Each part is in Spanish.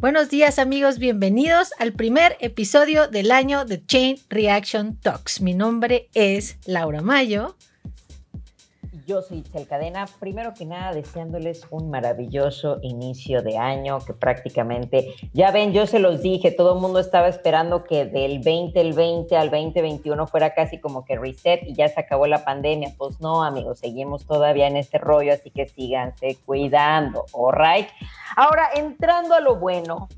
Buenos días amigos, bienvenidos al primer episodio del año de Chain Reaction Talks. Mi nombre es Laura Mayo. Yo soy Itzel Cadena. Primero que nada, deseándoles un maravilloso inicio de año que prácticamente, ya ven, yo se los dije, todo el mundo estaba esperando que del 2020 al 2021 fuera casi como que reset y ya se acabó la pandemia. Pues no, amigos, seguimos todavía en este rollo, así que síganse cuidando, ¿alright? Ahora, entrando a lo bueno,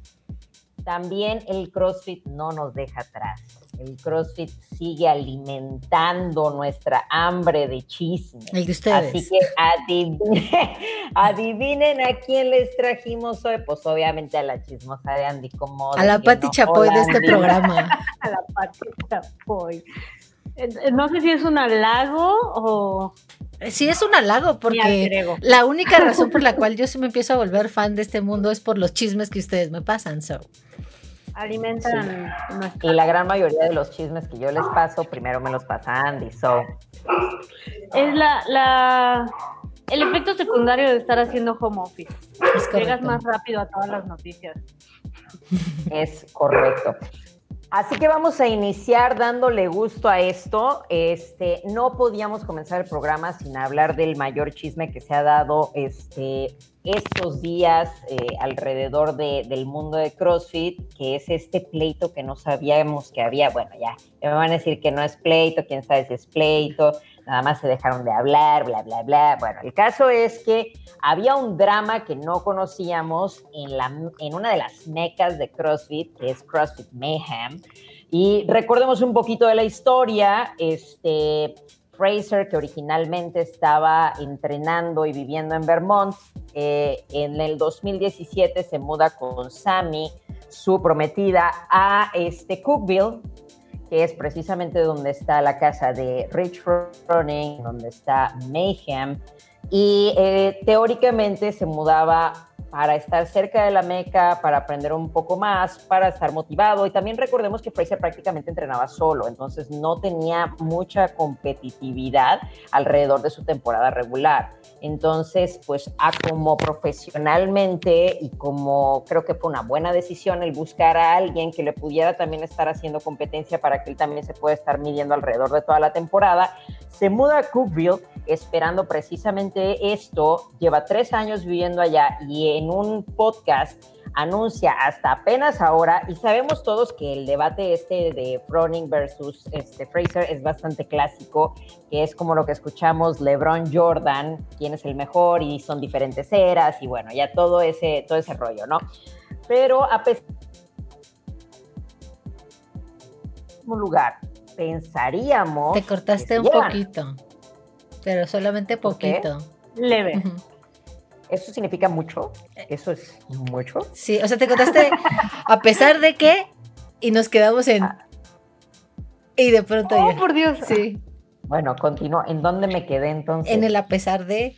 también el CrossFit no nos deja atrás. El CrossFit sigue alimentando nuestra hambre de chisme. El de ustedes. Así que adivinen, adivinen a quién les trajimos hoy. Pues obviamente a la chismosa de Andy como A la Pati Chapoy de este programa. a la Pati Chapoy. No sé si es un halago o Sí, es un halago, porque la única razón por la cual yo se me empiezo a volver fan de este mundo es por los chismes que ustedes me pasan. So. Alimentan Y la gran mayoría de los chismes que yo les paso, primero me los pasa Andy. So. Es la, la, el efecto secundario de estar haciendo home office. Llegas más rápido a todas las noticias. Es correcto. Así que vamos a iniciar dándole gusto a esto. Este, no podíamos comenzar el programa sin hablar del mayor chisme que se ha dado este, estos días eh, alrededor del mundo de CrossFit, que es este pleito que no sabíamos que había. Bueno, ya, me van a decir que no es pleito, quién sabe si es pleito, nada más se dejaron de hablar, bla, bla, bla. Bueno, el caso es que había un drama que no conocíamos en, la, en una de las mecas de CrossFit, que es CrossFit Mayhem. Y recordemos un poquito de la historia, este, Fraser, que originalmente estaba entrenando y viviendo en Vermont, eh, en el 2017 se muda con Sammy, su prometida, a este Cookville, que es precisamente donde está la casa de Rich Froning, donde está Mayhem, y eh, teóricamente se mudaba para estar cerca de la meca, para aprender un poco más, para estar motivado. Y también recordemos que Fraser prácticamente entrenaba solo, entonces no tenía mucha competitividad alrededor de su temporada regular. Entonces, pues a como profesionalmente y como creo que fue una buena decisión el buscar a alguien que le pudiera también estar haciendo competencia para que él también se pueda estar midiendo alrededor de toda la temporada, se muda a Cookville esperando precisamente esto, lleva tres años viviendo allá y en un podcast anuncia hasta apenas ahora, y sabemos todos que el debate este de Froning versus este Fraser es bastante clásico, que es como lo que escuchamos LeBron Jordan, quién es el mejor, y son diferentes eras, y bueno, ya todo ese, todo ese rollo, ¿no? Pero a pesar de lugar, pensaríamos. Te cortaste un poquito, pero solamente poquito. Leve. ¿Eso significa mucho? ¿Eso es mucho? Sí, o sea, te contaste a pesar de que y nos quedamos en... Y de pronto... Oh, por Dios. Sí. Bueno, continúo. ¿En dónde me quedé entonces? En el a pesar de...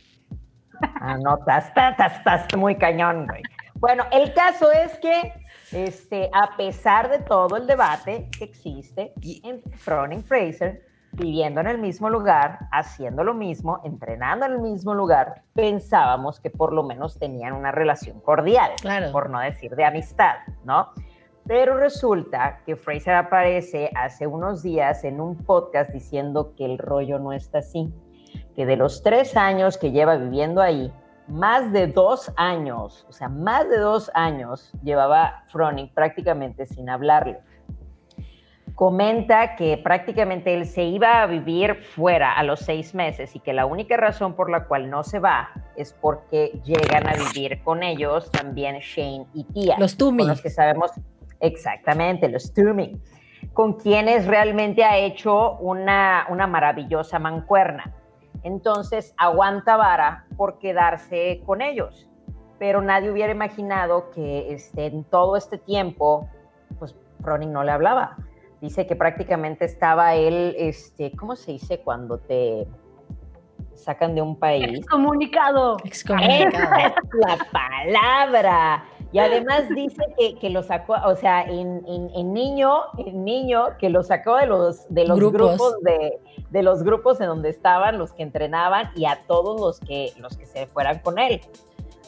Ah, no, estás, estás, estás muy cañón, güey. Bueno, el caso es que, este, a pesar de todo el debate que existe entre Froning Fraser, viviendo en el mismo lugar, haciendo lo mismo, entrenando en el mismo lugar, pensábamos que por lo menos tenían una relación cordial, por no decir de amistad, ¿no? Pero resulta que Fraser aparece hace unos días en un podcast diciendo que el rollo no está así, que de los tres años que lleva viviendo ahí, más de dos años, o sea, más de dos años llevaba Froning prácticamente sin hablarle comenta que prácticamente él se iba a vivir fuera a los seis meses y que la única razón por la cual no se va es porque llegan a vivir con ellos también Shane y Tia. Los Tumi. Con los que sabemos exactamente, los Tumi. Con quienes realmente ha hecho una, una maravillosa mancuerna. Entonces aguanta vara por quedarse con ellos. Pero nadie hubiera imaginado que este, en todo este tiempo, pues Froning no le hablaba dice que prácticamente estaba él, este, ¿cómo se dice cuando te sacan de un país? Excomunicado. Excomunicado. Esa es la palabra. Y además dice que, lo sacó, o sea, en, niño, en niño, que lo sacó de los, de los grupos, de, de, los grupos en donde estaban, los que entrenaban, y a todos los que, los que se fueran con él.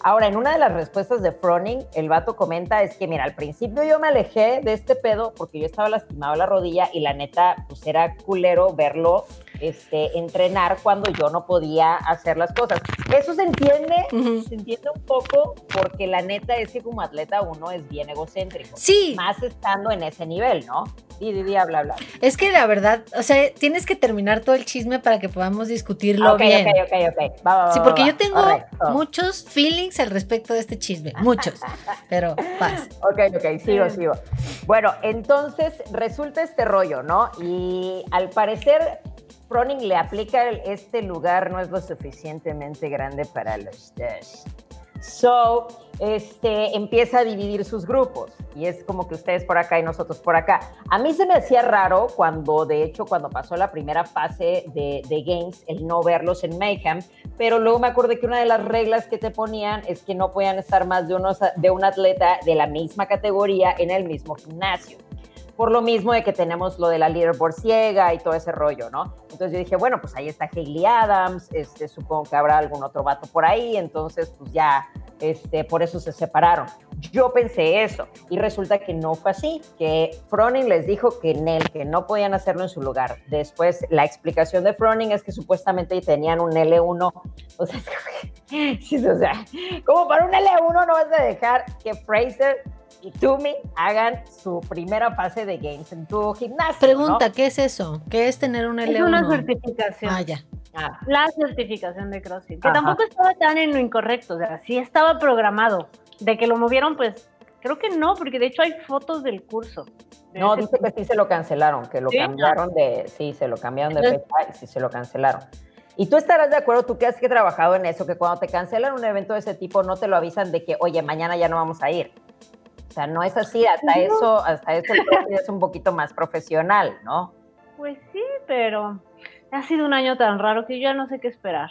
Ahora, en una de las respuestas de Froning, el vato comenta es que, mira, al principio yo me alejé de este pedo porque yo estaba lastimado la rodilla y la neta, pues era culero verlo este, entrenar cuando yo no podía hacer las cosas. Eso se entiende, se entiende un poco porque la neta es que como atleta uno es bien egocéntrico. Sí. Más estando en ese nivel, ¿no? Y di, bla, bla. Es que la verdad, o sea, tienes que terminar todo el chisme para que podamos discutirlo okay, bien. Ok, ok, ok. Va, sí, porque yo tengo muchos feelings al respecto de este chisme, muchos, pero paz. Ok, ok, sigo, sigo. Bueno, entonces resulta este rollo, ¿no? Y al parecer Froning le aplica este lugar no es lo suficientemente grande para los dos. So, este, empieza a dividir sus grupos y es como que ustedes por acá y nosotros por acá. A mí se me hacía raro cuando, de hecho, cuando pasó la primera fase de, de Games, el no verlos en Mayhem, pero luego me acordé que una de las reglas que te ponían es que no podían estar más de, unos, de un atleta de la misma categoría en el mismo gimnasio por lo mismo de que tenemos lo de la leaderboard ciega y todo ese rollo, ¿no? Entonces yo dije, bueno, pues ahí está Hayley Adams, este, supongo que habrá algún otro vato por ahí, entonces pues ya, este, por eso se separaron. Yo pensé eso y resulta que no fue así, que Froning les dijo que en él, que no podían hacerlo en su lugar. Después la explicación de Froning es que supuestamente tenían un L1, o sea, o sea, como para un L1 no vas a dejar que Fraser y Tumi hagan su primera fase de games en tu gimnasio. Pregunta, ¿qué es eso? ¿Qué es tener un L1? Es una certificación. Ah, ya. Ah. La certificación de CrossFit, que tampoco estaba tan en lo incorrecto, o sea, sí estaba programado. De que lo movieron, pues creo que no, porque de hecho hay fotos del curso. no, dice que sí se lo cancelaron, que lo cambiaron de, sí, se lo cambiaron de fecha y sí se lo cancelaron. Y tú estarás de acuerdo, tú que has que trabajado en eso, que cuando te cancelan un evento de ese tipo no te lo avisan de que, oye, mañana ya no vamos a ir. O sea, no es así, hasta eso, hasta eso es un poquito más profesional, ¿no? Pues sí, pero ha sido un año tan raro que yo ya no sé qué esperar.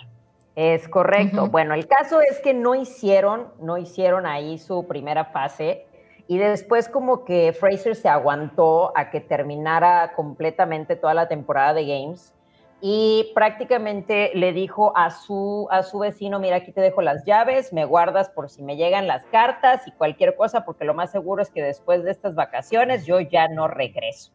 Es correcto. Bueno, el caso es que no hicieron, no hicieron ahí su primera fase y después como que Fraser se aguantó a que terminara completamente toda la temporada de Games y prácticamente le dijo a su, a su vecino, mira, aquí te dejo las llaves, me guardas por si me llegan las cartas y cualquier cosa, porque lo más seguro es que después de estas vacaciones yo ya no regreso.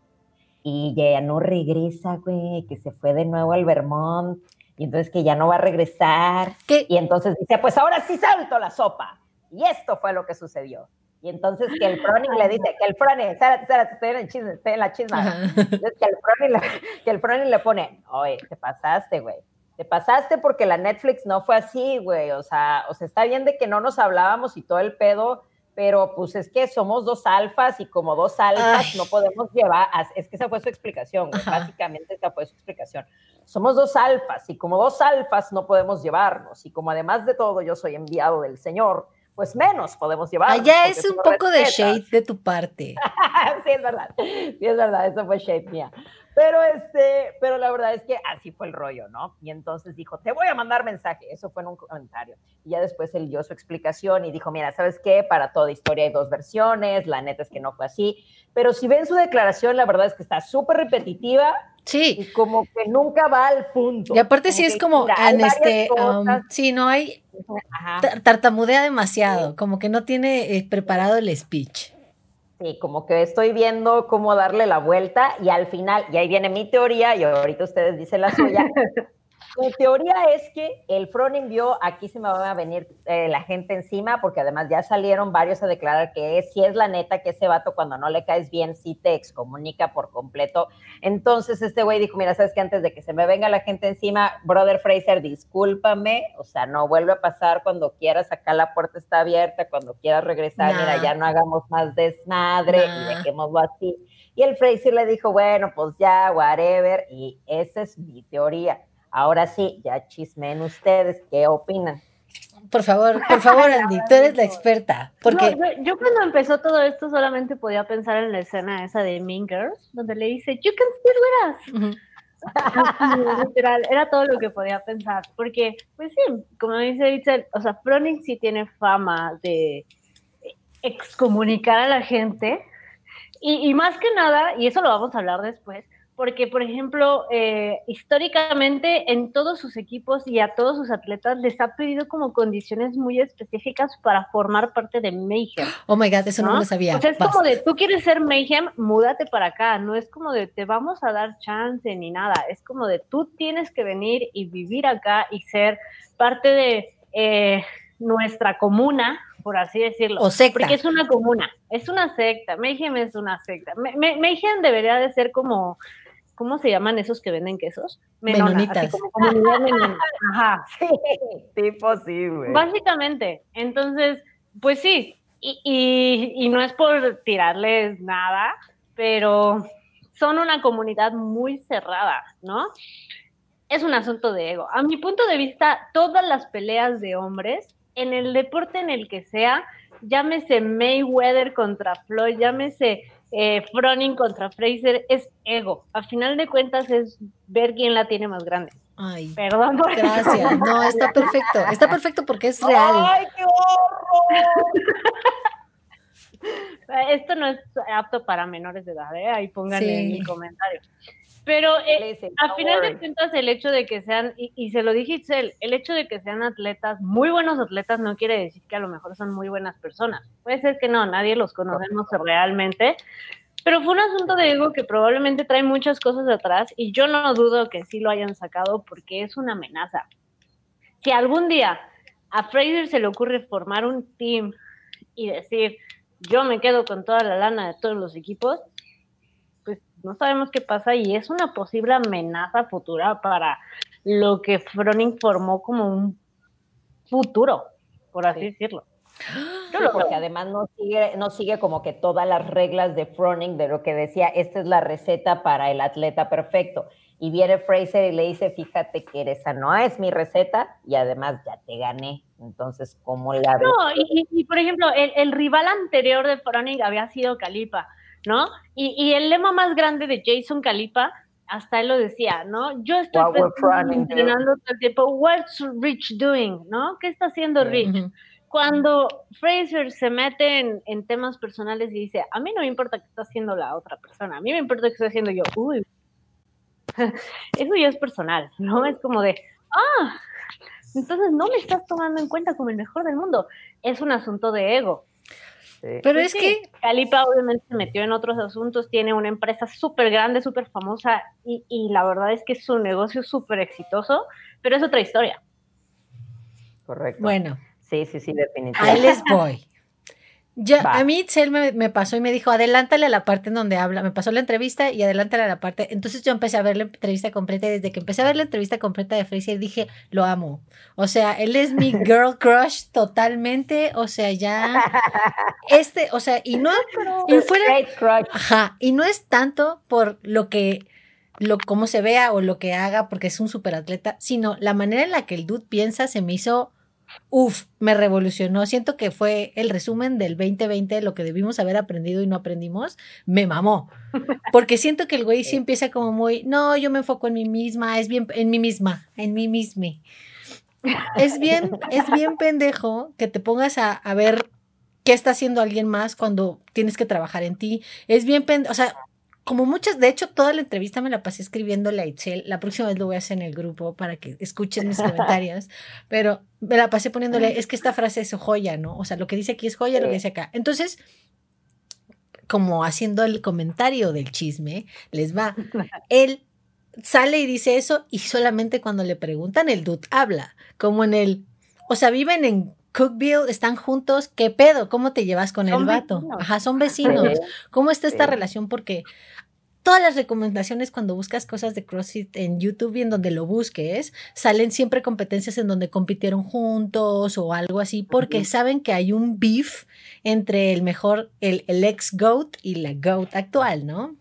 Y ya no regresa, güey, que se fue de nuevo al Vermont y entonces que ya no va a regresar. ¿Qué? Y entonces dice, pues ahora sí salto la sopa. Y esto fue lo que sucedió. Y entonces que el Froning le dice, que el Froning, espérate, espérate, estoy en, el chisme, estoy en la chisma. Entonces que el, Froning le, que el Froning le pone, oye, te pasaste, güey. Te pasaste porque la Netflix no fue así, güey. O sea, o sea, está bien de que no nos hablábamos y todo el pedo, pero pues es que somos dos alfas y como dos alfas no podemos llevar, es que esa fue su explicación, básicamente esa fue su explicación. Somos dos alfas y como dos alfas no podemos llevarnos y como además de todo yo soy enviado del Señor, pues menos podemos llevar. Allá es un poco de shade de tu parte. sí, es verdad. Sí, es verdad, eso fue shade mía. Pero este, pero la verdad es que así fue el rollo, ¿no? Y entonces dijo, te voy a mandar mensaje. Eso fue en un comentario. Y ya después él dio su explicación y dijo, mira, ¿sabes qué? Para toda historia hay dos versiones. La neta es que no fue así. Pero si ven su declaración, la verdad es que está súper repetitiva. Sí. Y como que nunca va al punto. Y aparte sí es como, en este, um, sí, no hay, tartamudea demasiado, como que no tiene eh, preparado el speech. Sí, como que estoy viendo cómo darle la vuelta y al final, y ahí viene mi teoría, y ahorita ustedes dicen la suya, Mi teoría es que el Froning vio, aquí se me va a venir eh, la gente encima, porque además ya salieron varios a declarar que si es la neta que ese vato cuando no le caes bien, sí te excomunica por completo. Entonces este güey dijo, mira, sabes que antes de que se me venga la gente encima, brother Fraser, discúlpame, o sea, no vuelve a pasar cuando quieras, acá la puerta está abierta, cuando quieras regresar, mira, ya no hagamos más desmadre y dejémoslo así. Y el Fraser le dijo, bueno, pues ya, whatever, y esa es mi teoría. Ahora sí, ya chismen ustedes, ¿qué opinan? Por favor, por favor, Andy, tú eres la experta. Porque... yo, cuando empezó todo esto solamente podía pensar en la escena esa de Mean Girls, donde le dice, You can still with us. Literal, era todo lo que podía pensar. Porque, pues sí, como dice Itzel, o sea, Froning sí tiene fama de excomunicar a la gente. Y, y más que nada, y eso lo vamos a hablar después, porque, por ejemplo, eh, históricamente en todos sus equipos y a todos sus atletas les ha pedido como condiciones muy específicas para formar parte de Mayhem. Oh my God, eso no, lo sabía. O sea, es como de tú quieres ser Mayhem, múdate para acá. No es como de te vamos a dar chance ni nada. Es como de tú tienes que venir y vivir acá y ser parte de eh, nuestra comuna, por así decirlo. O secta. Porque es una comuna, es una secta. Mayhem es una secta. Mayhem debería de ser como ¿cómo se llaman esos que venden quesos? Menonitas. Ajá, sí, tipo sí, güey. Básicamente, entonces, pues sí, y, y, no es por tirarles nada, pero son una comunidad muy cerrada, ¿no? Es un asunto de ego. A mi punto de vista, todas las peleas de hombres, en el deporte en el que sea, llámese Mayweather contra Floyd, llámese eh, Froning contra Fraser es ego. A final de cuentas es ver quién la tiene más grande. Ay, Perdón por Gracias. No, está perfecto. Está perfecto porque es real. ¡Ay, qué horror! Esto no es apto para menores de edad, ¿eh? Ahí pónganle en el comentario. Pero eh, a final de cuentas, el hecho de que sean, y, se lo dije Itzel, el hecho de que sean atletas, muy buenos atletas, no quiere decir que a lo mejor son muy buenas personas. Puede ser que no, nadie los conocemos realmente, pero fue un asunto de ego que probablemente trae muchas cosas atrás y yo no dudo que sí lo hayan sacado porque es una amenaza. Si algún día a Fraser se le ocurre formar un team y decir, yo me quedo con toda la lana de todos los equipos, no sabemos qué pasa y es una posible amenaza futura para lo que Froning formó como un futuro, por así decirlo. porque además no sigue, no sigue como que todas las reglas de Froning, de lo que decía, esta es la receta para el atleta perfecto. Y viene Fraser y le dice, fíjate que esa no es mi receta y además ya te gané. Entonces, ¿cómo la No, y, por ejemplo, el, el, rival anterior de Froning había sido Calipa. ¿No? Y, el lema más grande de Jason Calipa, hasta él lo decía, ¿no? Yo estoy entrenando todo el tiempo, what's Rich doing, ¿no? ¿Qué está haciendo Rich? Cuando Fraser se mete en, temas personales y dice, a mí no me importa qué está haciendo la otra persona, a mí me importa qué estoy haciendo yo, uy, eso ya es personal, ¿no? Es como de, ah, entonces no me estás tomando en cuenta como el mejor del mundo, es un asunto de ego. Pero pues es que... Calipa obviamente se metió en otros asuntos, tiene una empresa súper grande, súper famosa y, y, la verdad es que su negocio es súper exitoso, pero es otra historia. Correcto. Bueno. Sí, sí, sí, definitivamente. Ahí les voy. Ya, a mí Itzel me, pasó y me dijo, adelántale a la parte en donde habla. Me pasó la entrevista y adelántale a la parte. Entonces yo empecé a ver la entrevista completa y desde que empecé a ver la entrevista completa de Fraser dije, lo amo. O sea, él es mi girl crush totalmente. O sea, ya. Este, o sea, y no. Y fuera, ajá, y no es tanto por lo que lo cómo se vea o lo que haga porque es un superatleta, sino la manera en la que el dude piensa se me hizo Uf, me revolucionó. Siento que fue el resumen del 2020, lo que debimos haber aprendido y no aprendimos. Me mamó. Porque siento que el güey sí empieza como muy, no, yo me enfoco en mí misma, es bien, en mí misma, en mí misma. Es bien, es bien pendejo que te pongas a, a ver qué está haciendo alguien más cuando tienes que trabajar en ti. Es bien pendejo, o sea, como muchas, de hecho, toda la entrevista me la pasé escribiendo la Itzel. La próxima vez lo voy a hacer en el grupo para que escuchen mis comentarios. Pero me la pasé poniéndole, es que esta frase es joya, ¿no? O sea, lo que dice aquí es joya, lo que dice acá. Entonces, como haciendo el comentario del chisme, les va. Él sale y dice eso, y solamente cuando le preguntan, el dude habla. Como en el. O sea, viven en Cookville, están juntos, ¿qué pedo? ¿Cómo te llevas con el vato? Ajá, son vecinos. ¿Cómo está esta relación? Porque todas las recomendaciones cuando buscas cosas de CrossFit en YouTube y en donde lo busques, salen siempre competencias en donde compitieron juntos o algo así, porque saben que hay un beef entre el mejor, el, el ex GOAT y la GOAT actual, ¿no?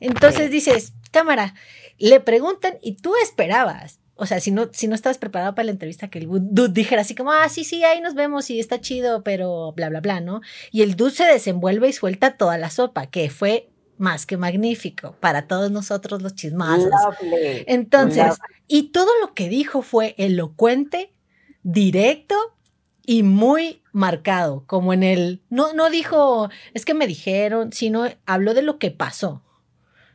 Entonces dices, cámara, le preguntan y tú esperabas o sea, si no, si no estabas preparado para la entrevista, que el dude dijera así como, ah, sí, sí, ahí nos vemos y está chido, pero bla, bla, bla, ¿no? Y el dude se desenvuelve y suelta toda la sopa, que fue más que magnífico para todos nosotros los chismazos. Entonces, y todo lo que dijo fue elocuente, directo y muy marcado, como en el, no, no dijo, es que me dijeron, sino habló de lo que pasó.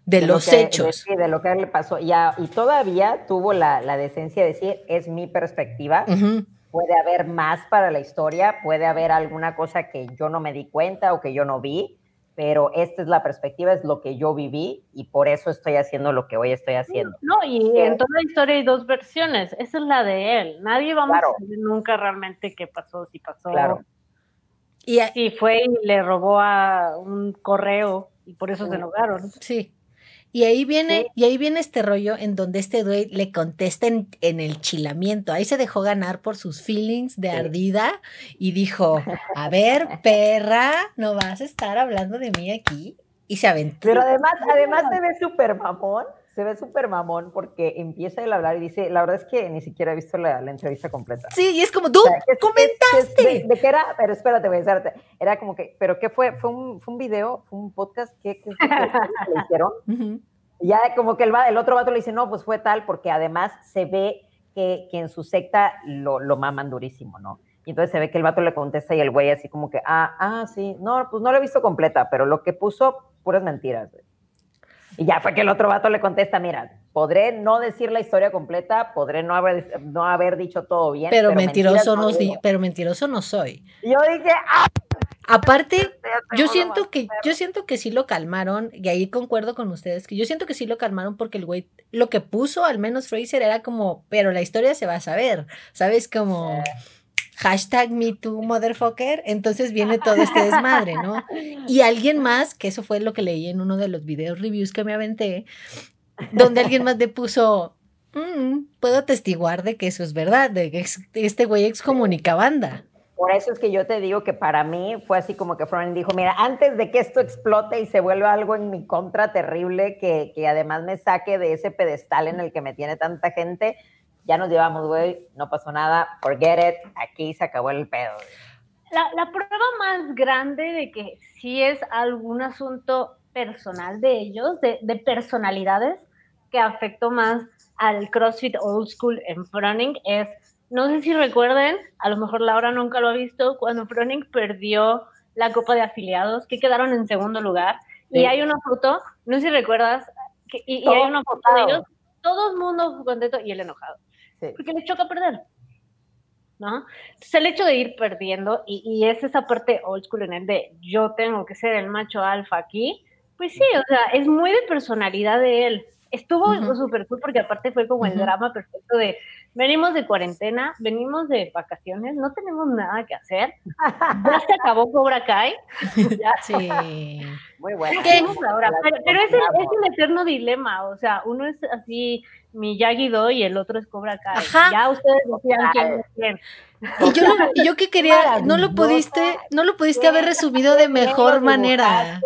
De, los hechos. De, de, lo que le pasó. Y, y todavía tuvo la, la, decencia de decir, es mi perspectiva. Puede haber más para la historia, puede haber alguna cosa que yo no me di cuenta o que yo no vi, pero esta es la perspectiva, es lo que yo viví y por eso estoy haciendo lo que hoy estoy haciendo. No, y en toda la historia hay dos versiones, esa es la de él. Nadie va a saber nunca realmente qué pasó, si pasó. Claro. Y si fue y le robó a un correo y por eso se enojaron. Sí. Y ahí viene, y ahí viene este rollo en donde este güey le contesta en, el chilamiento. Ahí se dejó ganar por sus feelings de ardida y dijo, a ver, perra, no vas a estar hablando de mí aquí. Y se aventó. Pero además, además se ve súper mamón, se ve súper mamón porque empieza a hablar y dice, la verdad es que ni siquiera he visto la, entrevista completa. Sí, y es como, tú comentaste. de, qué era? Pero espérate, voy a espérate. Era como que, ¿pero qué fue? ¿Fue un, fue un video? ¿Fue un podcast? ¿Qué, qué, le hicieron? Ya como que el, el, otro vato le dice, no, pues fue tal, porque además se ve que, que en su secta lo, lo maman durísimo, ¿no? Y entonces se ve que el vato le contesta y el güey así como que, ah, ah, sí, no, pues no lo he visto completa, pero lo que puso, puras mentiras, güey. Y ya fue que el otro vato le contesta, mira, podré no decir la historia completa, podré no haber, no haber dicho todo bien. Pero, mentiroso no, pero mentiroso no soy. yo dije, ¡ah! Aparte, yo siento que, yo siento que sí lo calmaron, y ahí concuerdo con ustedes, que yo siento que sí lo calmaron porque el güey, lo que puso, al menos Fraser, era como, pero la historia se va a saber, ¿sabes? Como hashtag MeToo motherfucker, entonces viene todo este desmadre, ¿no? Y alguien más, que eso fue lo que leí en uno de los videos reviews que me aventé, donde alguien más le puso, mm, puedo atestiguar de que eso es verdad, de que este güey excomunica banda. Por eso es que yo te digo que para mí fue así como que Fronin dijo, mira, antes de que esto explote y se vuelva algo en mi contra terrible, que, que además me saque de ese pedestal en el que me tiene tanta gente, ya nos llevamos, güey, no pasó nada, forget it, aquí se acabó el pedo. La, la, prueba más grande de que sí es algún asunto personal de ellos, de, de personalidades, que afectó más al CrossFit Old School en Froning es, no sé si recuerden, a lo mejor Laura nunca lo ha visto, cuando Froning perdió la Copa de Afiliados, que quedaron en segundo lugar, y hay una foto, no sé si recuerdas, y, y, hay una foto de ellos, todo el mundo contento y él enojado porque le choca perder. ¿no? Entonces el hecho de ir perdiendo, y, y, es esa parte old school en el de yo tengo que ser el macho alfa aquí, pues sí, o sea, es muy de personalidad de él. Estuvo súper cool porque aparte fue como el drama perfecto de venimos de cuarentena, venimos de vacaciones, no tenemos nada que hacer. Ya se acabó Cobra Kai. Sí. Muy bueno. Ahora? Pero, es, el, es, el, eterno dilema, o sea, uno es así Miyagi-Do y el otro es Cobra Kai. Ya ustedes decían quién es quién. Y yo, lo, yo que quería, no lo pudiste, no lo pudiste haber resumido de mejor manera.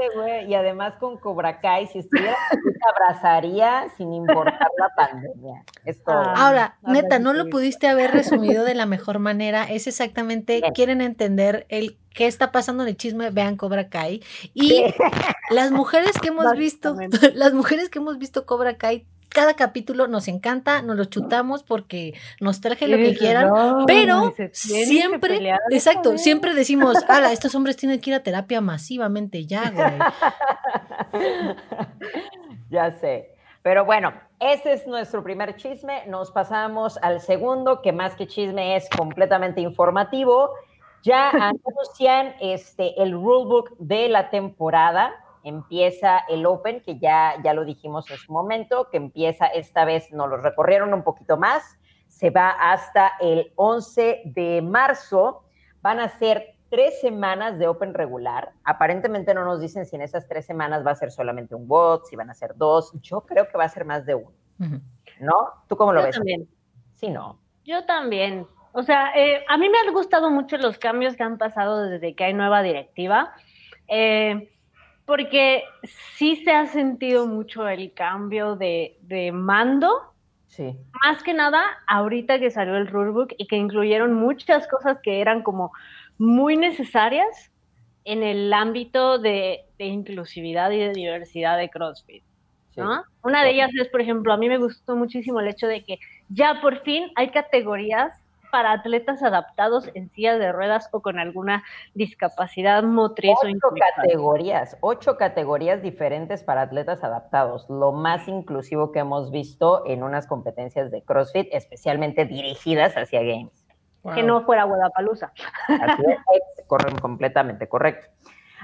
Y además con Cobra Kai, si estuviera, te abrazaría sin importar la pandemia. Ahora, neta, no lo pudiste haber resumido de la mejor manera. Es exactamente, quieren entender el qué está pasando en el chisme, vean Cobra Kai. Y las mujeres que hemos visto, las mujeres que hemos visto Cobra Kai cada capítulo nos encanta, nos lo chutamos porque nos traje lo que quieran, pero siempre, exacto, siempre decimos, ala, estos hombres tienen que ir a terapia masivamente ya, güey. ya sé. Pero bueno, ese es nuestro primer chisme. Nos pasamos al segundo, que más que chisme es completamente informativo. Ya anuncian este, el rulebook de la temporada empieza el Open, que ya, ya lo dijimos en su momento, que empieza esta vez, nos lo recorrieron un poquito más, se va hasta el 11 de marzo. Van a ser tres semanas de Open regular. Aparentemente no nos dicen si en esas tres semanas va a ser solamente un bot, si van a ser dos. Yo creo que va a ser más de uno. ¿No? ¿Tú cómo lo ves? También. Sí, no. Yo también. O sea, eh, a mí me han gustado mucho los cambios que han pasado desde que hay nueva directiva. Eh, porque sí se ha sentido mucho el cambio de, mando. Sí. Más que nada, ahorita que salió el rulebook y que incluyeron muchas cosas que eran como muy necesarias en el ámbito de, inclusividad y de diversidad de CrossFit. ¿no? Una de ellas es, por ejemplo, a mí me gustó muchísimo el hecho de que ya por fin hay categorías para atletas adaptados en sillas de ruedas o con alguna discapacidad motriz ocho o categorías, ocho categorías diferentes para atletas adaptados, lo más inclusivo que hemos visto en unas competencias de CrossFit, especialmente dirigidas hacia Games. Que no fuera Guadalajara. Es, completamente correcto.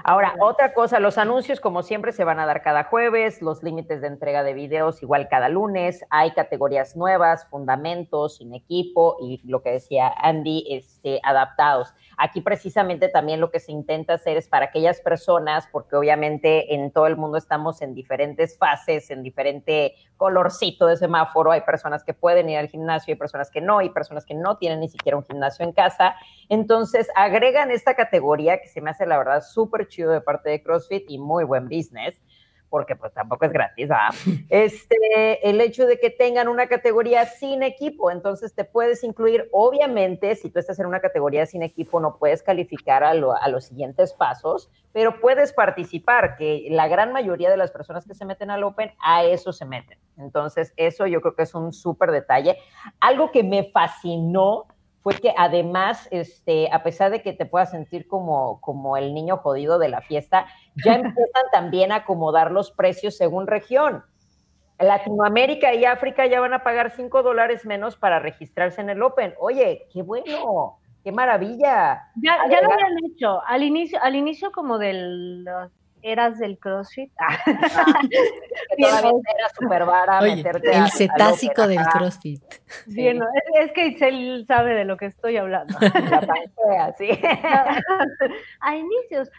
Ahora, otra cosa, los anuncios como siempre se van a dar cada jueves, los límites de entrega de videos igual cada lunes, hay categorías nuevas, fundamentos, sin equipo y lo que decía Andy, este, adaptados. Aquí precisamente también lo que se intenta hacer es para aquellas personas, porque obviamente en todo el mundo estamos en diferentes fases, en diferente colorcito de semáforo, hay personas que pueden ir al gimnasio, hay personas que no, hay personas que no tienen ni siquiera un gimnasio en casa. Entonces agregan esta categoría que se me hace la verdad súper chido de parte de CrossFit y muy buen business porque pues tampoco es gratis, ¿ah? Este, el hecho de que tengan una categoría sin equipo, entonces te puedes incluir, obviamente, si tú estás en una categoría sin equipo, no puedes calificar a, a los siguientes pasos, pero puedes participar, que la gran mayoría de las personas que se meten al Open, a eso se meten. Entonces, eso yo creo que es un súper detalle. Algo que me fascinó fue que además, este, a pesar de que te puedas sentir como, como el niño jodido de la fiesta, ya empiezan también a acomodar los precios según región. Latinoamérica y África ya van a pagar 5 dólares menos para registrarse en el Open. Oye, qué bueno, qué maravilla. Ya, ya lo habían hecho. Al inicio, al inicio como del eras del CrossFit. Ah. era súper vara meterte El cetácico del CrossFit. es, que él sabe de lo que estoy hablando. La sí. A inicios,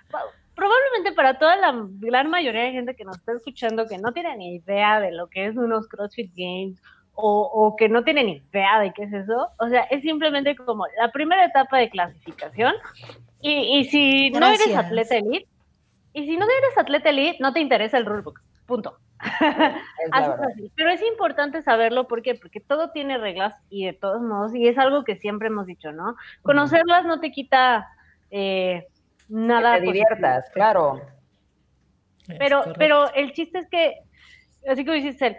probablemente para toda la gran mayoría de gente que nos está escuchando que no tiene ni idea de lo que es unos CrossFit Games o, que no tiene ni idea de qué es eso, o sea, es simplemente como la primera etapa de clasificación y, y si no eres atleta elite, y si no eres atleta elite, no te interesa el rulebook. Punto. Pero es importante saberlo ¿por porque todo tiene reglas y de todos modos, y es algo que siempre hemos dicho, ¿no? Conocerlas no te quita eh, nada. Que te diviertas, claro. Pero, pero el chiste es que, así como dices,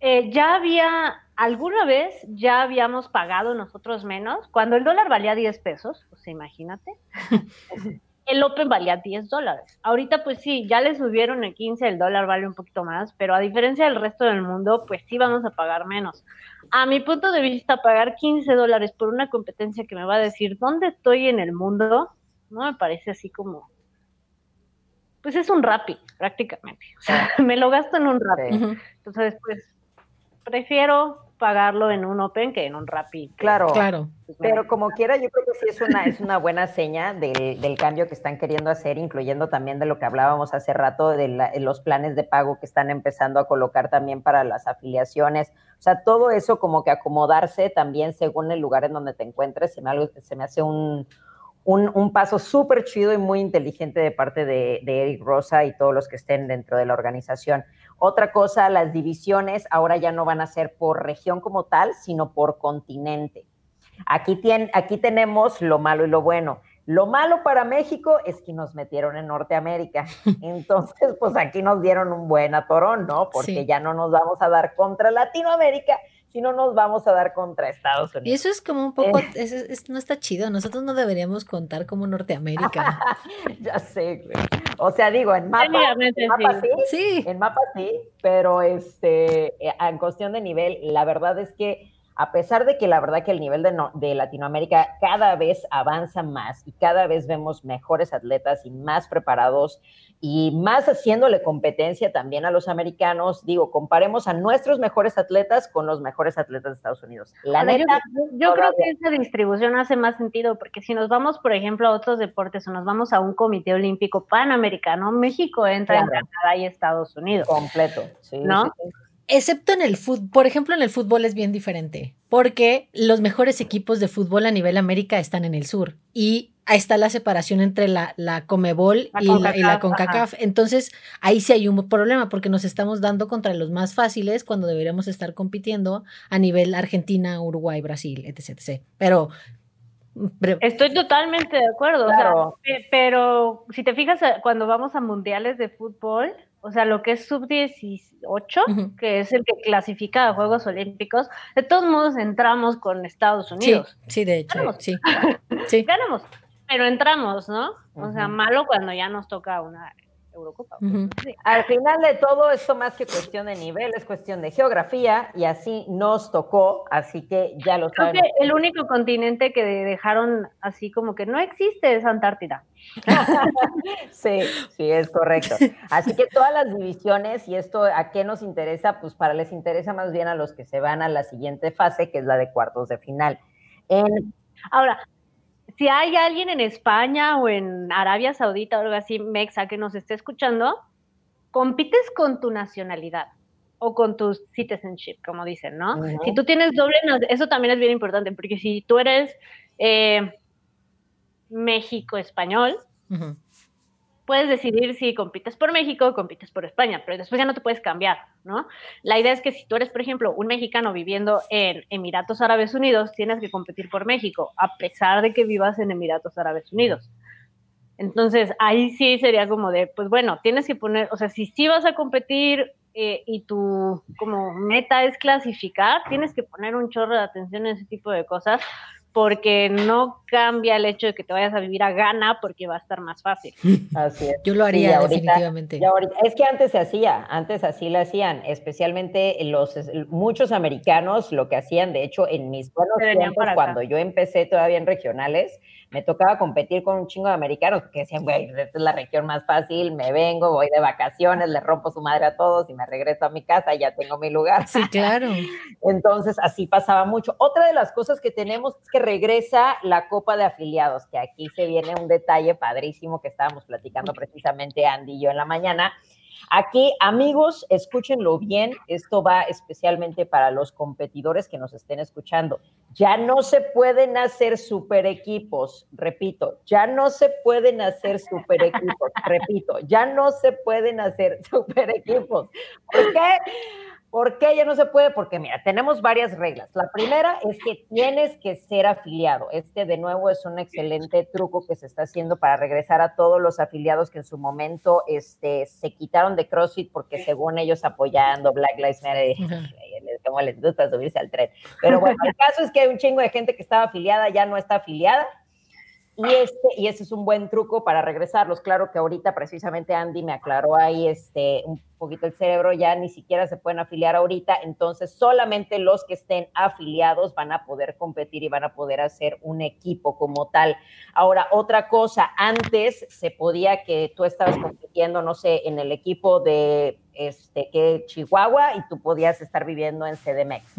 eh, ya había, alguna vez ya habíamos pagado nosotros menos, cuando el dólar valía 10 pesos, pues imagínate. el Open valía 10 dólares. Ahorita pues sí, ya le subieron el 15, el dólar vale un poquito más, pero a diferencia del resto del mundo, pues sí vamos a pagar menos. A mi punto de vista, pagar 15 dólares por una competencia que me va a decir dónde estoy en el mundo, no me parece así como... Pues es un rapi, prácticamente. O sea, me lo gasto en un rapi. Entonces, pues, prefiero pagarlo en un Open que en un Rappi. Claro, claro. Pues, Pero como quiera, yo creo que sí es una, es una buena seña del, del cambio que están queriendo hacer, incluyendo también de lo que hablábamos hace rato, de los planes de pago que están empezando a colocar también para las afiliaciones. O sea, todo eso como que acomodarse también según el lugar en donde te encuentres, se me, se me hace un, un, un, paso súper chido y muy inteligente de parte de, de, Eric Rosa y todos los que estén dentro de la organización. Otra cosa, las divisiones ahora ya no van a ser por región como tal, sino por continente. Aquí, aquí tenemos lo malo y lo bueno. Lo malo para México es que nos metieron en Norteamérica. Entonces, pues aquí nos dieron un buen atorón, ¿no? Porque ya no nos vamos a dar contra Latinoamérica, si no nos vamos a dar contra Estados Unidos. Y eso es como un poco, eh. no está chido, nosotros no deberíamos contar como Norteamérica. ya sé, güey. O sea, digo, en mapa, en mapa sí. en mapa sí, pero este, eh, en cuestión de nivel, la verdad es que a pesar de que la verdad que el nivel de, de, Latinoamérica cada vez avanza más y cada vez vemos mejores atletas y más preparados y más haciéndole competencia también a los americanos, digo, comparemos a nuestros mejores atletas con los mejores atletas de Estados Unidos. La neta, yo, creo que esa distribución hace más sentido porque si nos vamos, por ejemplo, a otros deportes o nos vamos a un comité olímpico panamericano, México entra en Canadá y Estados Unidos. Completo, sí. ¿No? Excepto en el fútbol, por ejemplo, en el fútbol es bien diferente, porque los mejores equipos de fútbol a nivel América están en el sur y ahí está la separación entre la, la Comebol y, la, CONCACAF. Entonces, ahí sí hay un problema porque nos estamos dando contra los más fáciles cuando deberíamos estar compitiendo a nivel Argentina, Uruguay, Brasil, etc. Pero Estoy totalmente de acuerdo, pero si te fijas cuando vamos a mundiales de fútbol, o sea, lo que es sub-18, que es el que clasifica a Juegos Olímpicos, de todos modos entramos con Estados Unidos. Sí, sí de hecho, sí. sí. Ganamos, pero entramos, ¿no? O sea, malo cuando ya nos toca una Eurocopa. Al final de todo, esto más que cuestión de nivel, es cuestión de geografía y así nos tocó, así que ya lo saben. el único continente que dejaron así como que no existe es Antártida. sí, sí, es correcto. Así que todas las divisiones, y esto a qué nos interesa, pues para les interesa más bien a los que se van a la siguiente fase, que es la de cuartos de final. Ahora, si hay alguien en España o en Arabia Saudita o algo así, Mexa, que nos esté escuchando, compites con tu nacionalidad o con tu citizenship, como dicen, ¿no? Si tú tienes doble, eso también es bien importante, porque si tú eres eh, México-español, puedes decidir si compites por México o compites por España, pero después ya no te puedes cambiar, ¿no? La idea es que si tú eres, por ejemplo, un mexicano viviendo en Emiratos Árabes Unidos, tienes que competir por México, a pesar de que vivas en Emiratos Árabes Unidos. Entonces, ahí sí sería como de, pues bueno, tienes que poner, o sea, si sí vas a competir eh, y tu como meta es clasificar, tienes que poner un chorro de atención en ese tipo de cosas, porque no cambia el hecho de que te vayas a vivir a Ghana porque va a estar más fácil. Así es. Yo lo haría definitivamente. es que antes se hacía, antes así lo hacían, especialmente los muchos americanos lo que hacían, de hecho, en mis buenos tiempos, cuando yo empecé todavía en regionales, me tocaba competir con un chingo de americanos que decían, güey, esta es la región más fácil, me vengo, voy de vacaciones, le rompo su madre a todos y me regreso a mi casa, ya tengo mi lugar. Sí, claro. Entonces, así pasaba mucho. Otra de las cosas que tenemos es que regresa la Copa de Afiliados, que aquí se viene un detalle padrísimo que estábamos platicando precisamente Andy y yo en la mañana Aquí, amigos, escúchenlo bien, esto va especialmente para los competidores que nos estén escuchando. Ya no se pueden hacer super equipos, repito, ya no se pueden hacer super equipos, repito, ya no se pueden hacer super equipos. ¿Por qué? ¿Por qué ya no se puede? Porque mira, tenemos varias reglas. La primera es que tienes que ser afiliado. Este de nuevo es un excelente truco que se está haciendo para regresar a todos los afiliados que en su momento este, se quitaron de CrossFit porque según ellos apoyando Black Lives Matter, como les gusta subirse al tren. Pero bueno, el caso es que hay un chingo de gente que estaba afiliada, ya no está afiliada y, este, y ese es un buen truco para regresarlos. Claro que ahorita precisamente Andy me aclaró ahí este, un poquito el cerebro, ya ni siquiera se pueden afiliar ahorita, entonces solamente los que estén afiliados van a poder competir y van a poder hacer un equipo como tal. Ahora, otra cosa, antes se podía que tú estabas compitiendo, no sé, en el equipo de este, que Chihuahua y tú podías estar viviendo en CDMX.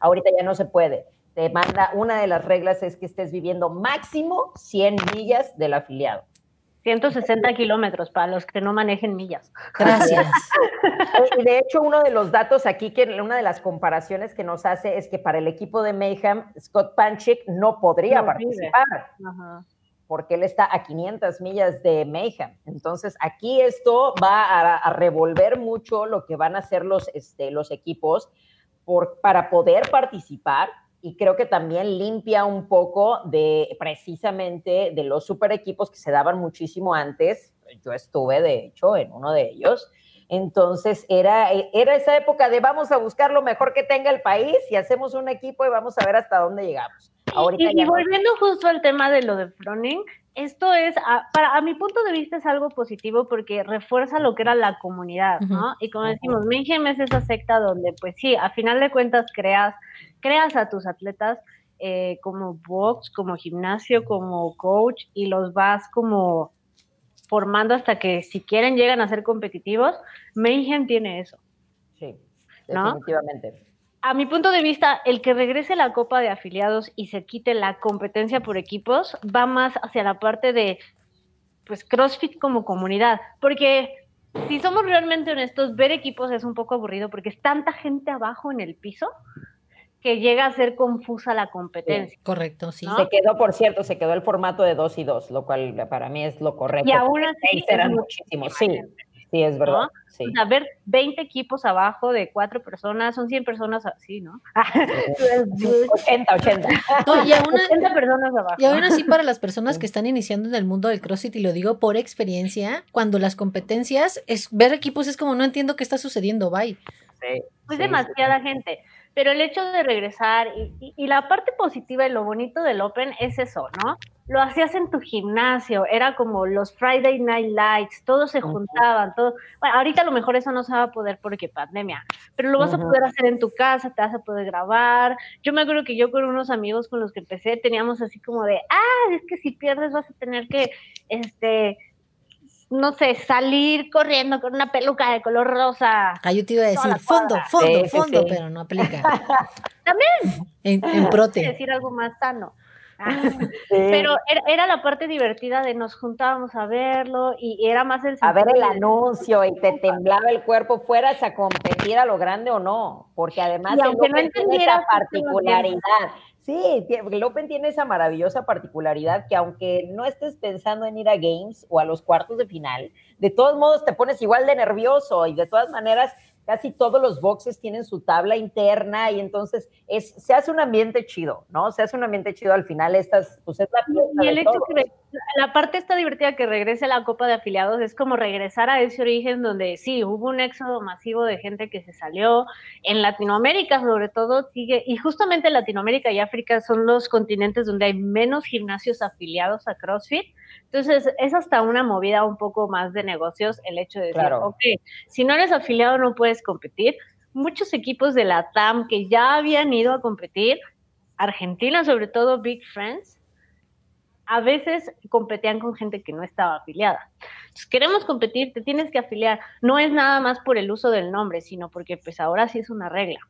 Ahorita ya no se puede te manda, una de las reglas es que estés viviendo máximo 100 millas del afiliado. 160 kilómetros para los que no manejen millas. Gracias. Y de hecho, uno de los datos aquí, que una de las comparaciones que nos hace es que para el equipo de Mayhem, Scott Panchik no podría participar. Porque él está a 500 millas de Mayhem. Entonces, aquí esto va a, revolver mucho lo que van a hacer los, este, los equipos por, para poder participar y creo que también limpia un poco de precisamente de los super equipos que se daban muchísimo antes. Yo estuve, de hecho, en uno de ellos. Entonces era, era esa época de vamos a buscar lo mejor que tenga el país y hacemos un equipo y vamos a ver hasta dónde llegamos. y, volviendo justo al tema de lo de Froning, esto es, a, para, a mi punto de vista es algo positivo porque refuerza lo que era la comunidad, ¿no? Y como decimos, Mayhem es esa secta donde, pues sí, a final de cuentas creas, creas a tus atletas eh, como box, como gimnasio, como coach y los vas como formando hasta que si quieren llegan a ser competitivos. Mayhem tiene eso. Sí, definitivamente a mi punto de vista, el que regrese la Copa de Afiliados y se quite la competencia por equipos va más hacia la parte de pues CrossFit como comunidad, porque si somos realmente honestos, ver equipos es un poco aburrido porque es tanta gente abajo en el piso que llega a ser confusa la competencia. correcto, sí. Se quedó, por cierto, se quedó el formato de dos y dos, lo cual para mí es lo correcto. Y aún así eran muchísimos, sí. Sí, es verdad. Sí. O sea, ver 20 equipos abajo de cuatro personas, son 100 personas así, ¿no? 80, 80. y, aún, 80 personas abajo. y aún así para las personas que están iniciando en el mundo del CrossFit, y lo digo por experiencia, cuando las competencias, es ver equipos es como no entiendo qué está sucediendo, bye. Sí, es demasiada gente. Pero el hecho de regresar y, y, la parte positiva y lo bonito del Open es eso, ¿no? Lo hacías en tu gimnasio, era como los Friday Night Lights, todos se juntaban, todo. Bueno, ahorita a lo mejor eso no se va a poder porque pandemia, pero lo vas a poder hacer en tu casa, te vas a poder grabar. Yo me acuerdo que yo con unos amigos con los que empecé teníamos así como de, ah, es que si pierdes vas a tener que, este, no sé, salir corriendo con una peluca de color rosa. Ah, yo te iba a decir fondo, fondo, sí, fondo, sí. pero no aplica. También. En, en prote. decir algo más sano. sí. Pero era, era, la parte divertida de nos juntábamos a verlo y era más el... A ver el anuncio y te temblaba el cuerpo, fueras a competir a lo grande o no, porque además y aunque no esa particularidad. Sí, el Open tiene esa maravillosa particularidad que aunque no estés pensando en ir a games o a los cuartos de final, de todos modos te pones igual de nervioso y de todas maneras casi todos los boxes tienen su tabla interna y entonces es, se hace un ambiente chido, ¿no? Se hace un ambiente chido al final, estas, pues es la Y el hecho que la parte esta divertida que regrese a la Copa de Afiliados es como regresar a ese origen donde sí, hubo un éxodo masivo de gente que se salió, en Latinoamérica sobre todo sigue, y justamente Latinoamérica y África son los continentes donde hay menos gimnasios afiliados a CrossFit, entonces, es hasta una movida un poco más de negocios el hecho de decir, claro. ok, si no eres afiliado no puedes competir. Muchos equipos de la TAM que ya habían ido a competir, Argentina sobre todo, Big Friends, a veces competían con gente que no estaba afiliada. Entonces, queremos competir, te tienes que afiliar. No es nada más por el uso del nombre, sino porque pues ahora sí es una regla.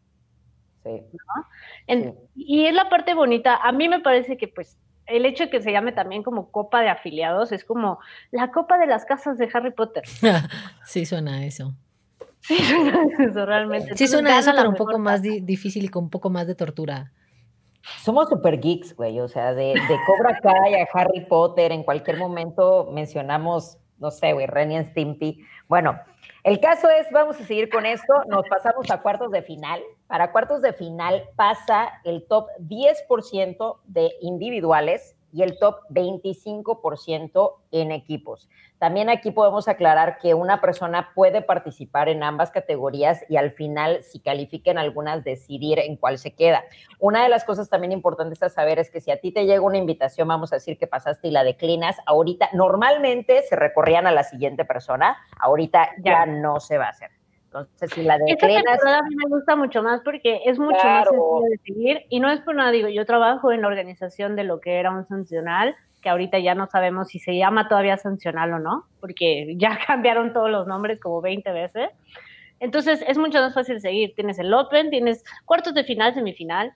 Sí. ¿no? En, sí. Y es la parte bonita. A mí me parece que pues el hecho de que se llame también como Copa de Afiliados es como la Copa de las Casas de Harry Potter. sí, suena eso. Sí, suena eso realmente. Sí, suena eso, pero un poco más di difícil y con un poco más de tortura. Somos super geeks, güey, o sea, de, de Cobra Kai a Harry Potter, en cualquier momento mencionamos, no sé, güey, Ren y Stimpy. Bueno, el caso es, vamos a seguir con esto, nos pasamos a cuartos de final. Para cuartos de final pasa el top 10% de individuales y el top 25% en equipos. También aquí podemos aclarar que una persona puede participar en ambas categorías y al final, si califiquen algunas, decidir en cuál se queda. Una de las cosas también importantes a saber es que si a ti te llega una invitación, vamos a decir que pasaste y la declinas, ahorita normalmente se recorrían a la siguiente persona, ahorita ya, ya no se va a hacer. Entonces, si la declinas... Esta a mí me gusta mucho más porque es mucho claro. más sencillo de seguir y no es por nada, digo, yo trabajo en la organización de lo que era un sancional, que ahorita ya no sabemos si se llama todavía sancional o no, porque ya cambiaron todos los nombres como 20 veces. Entonces, es mucho más fácil seguir. Tienes el Open, tienes cuartos de final, semifinal,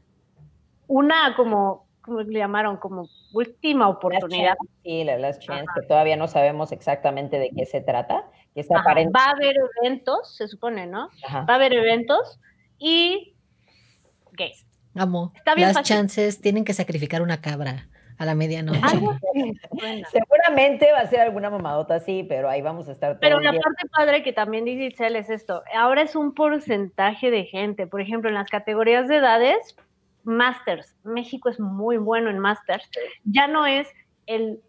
una como ¿cómo le llamaron? Como última oportunidad. Sí, la last chance, Ajá. que todavía no sabemos exactamente de qué se trata. Que Ajá, aparente... Va a haber eventos, se supone, ¿no? Ajá. Va a haber eventos y gays. Amo. Está bien las fácil. chances tienen que sacrificar una cabra a la medianoche. Seguramente va a ser alguna mamadota así, pero ahí vamos a estar. Pero la parte padre que también dice Itzel es esto. Ahora es un porcentaje de gente. Por ejemplo, en las categorías de edades, Masters. México es muy bueno en Masters. Ya no es el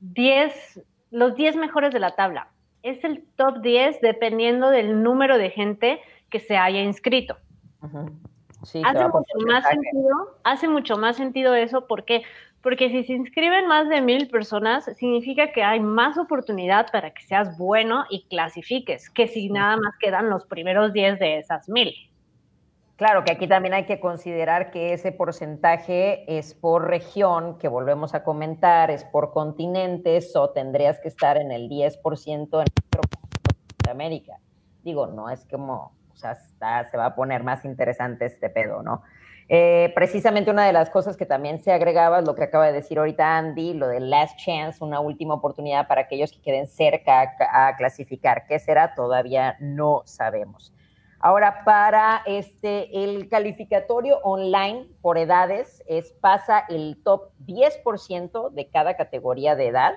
10, los 10 mejores de la tabla. Es el top 10 dependiendo del número de gente que se haya inscrito. Uh -huh. sí, hace, mucho más sentido, hace mucho más sentido eso. ¿Por qué? Porque si se inscriben más de mil personas, significa que hay más oportunidad para que seas bueno y clasifiques, que si nada más quedan los primeros 10 de esas mil. Claro que aquí también hay que considerar que ese porcentaje es por región, que volvemos a comentar, es por continentes, o tendrías que estar en el 10% en América. Digo, no es como, o sea, se va a poner más interesante este pedo, ¿no? Eh, precisamente una de las cosas que también se agregaba es lo que acaba de decir ahorita Andy, lo del last chance, una última oportunidad para aquellos que queden cerca a clasificar. ¿Qué será? Todavía no sabemos. Ahora, para este, el calificatorio online por edades, es, pasa el top 10% de cada categoría de edad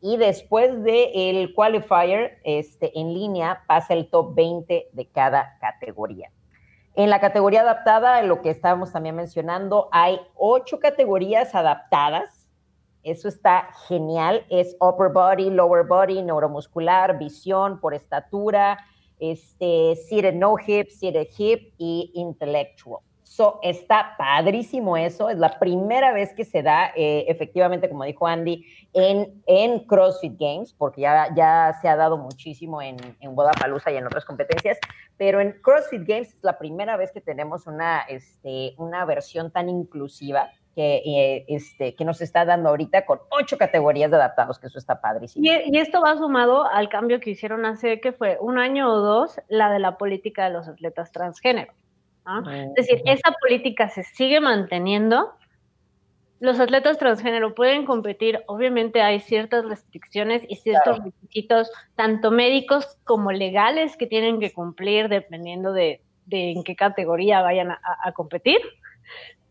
y después del qualifier este, en línea pasa el top 20 de cada categoría. En la categoría adaptada, lo que estábamos también mencionando, hay ocho categorías adaptadas. Eso está genial. Es upper body, lower body, neuromuscular, visión por estatura, este, seated no hip, seated hip y intellectual. So, está padrísimo eso. Es la primera vez que se da, eh, efectivamente, como dijo Andy, en, en CrossFit Games, porque ya, ya se ha dado muchísimo en, en Guadalajara y en otras competencias, pero en CrossFit Games es la primera vez que tenemos una, este, una versión tan inclusiva que, eh, este, que nos está dando ahorita con ocho categorías de adaptados, que eso está padrísimo. Y, y, esto va sumado al cambio que hicieron hace, que fue un año o dos, la de la política de los atletas transgénero. Es decir, esa política se sigue manteniendo. Los atletas transgénero pueden competir, obviamente hay ciertas restricciones y ciertos requisitos, tanto médicos como legales, que tienen que cumplir dependiendo de, de en qué categoría vayan a, a, competir.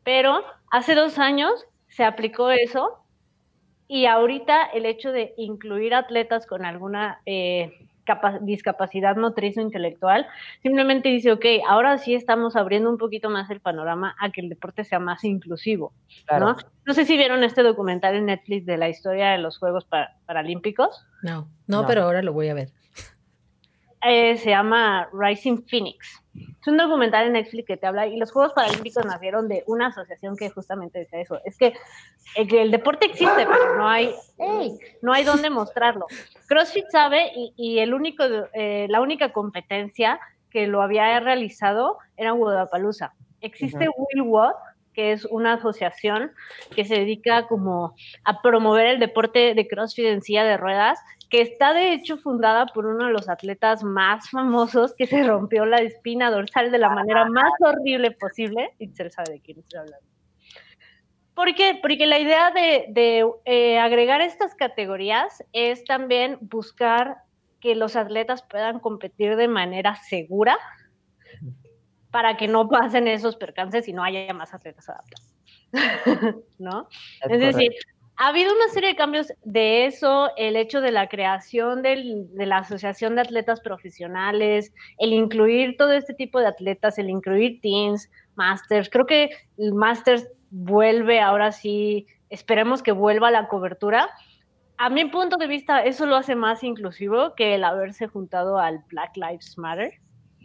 Pero hace dos años se aplicó eso y ahorita el hecho de incluir atletas con alguna eh, discapacidad motriz o intelectual, simplemente dice, ok, ahora sí estamos abriendo un poquito más el panorama a que el deporte sea más inclusivo, claro. ¿no? No sé si vieron este documental en Netflix de la historia de los Juegos Paralímpicos. No, no, no, pero ahora lo voy a ver. Eh, se llama Rising Phoenix. Es un documental en Netflix que te habla y los Juegos Paralímpicos nacieron de una asociación que justamente decía eso. Es que el, el deporte existe, pero no hay, hey, no hay dónde mostrarlo. CrossFit sabe y, y el único, eh, la única competencia que lo había realizado era Wodapalooza. Existe uh -huh. Will Watt, que es una asociación que se dedica como a promover el deporte de CrossFit en silla de ruedas, que está de hecho fundada por uno de los atletas más famosos que se rompió la espina dorsal de la manera más horrible posible. Se sabe de quién estoy hablando. ¿Por qué? Porque la idea de, de eh, agregar estas categorías es también buscar que los atletas puedan competir de manera segura, para que no pasen esos percances y no haya más atletas adaptados. ¿No? Es, es decir, ha habido una serie de cambios de eso, el hecho de la creación del, de la Asociación de Atletas Profesionales, el incluir todo este tipo de atletas, el incluir teams, masters. Creo que el masters vuelve ahora sí, esperemos que vuelva la cobertura. A mi punto de vista, eso lo hace más inclusivo que el haberse juntado al Black Lives Matter.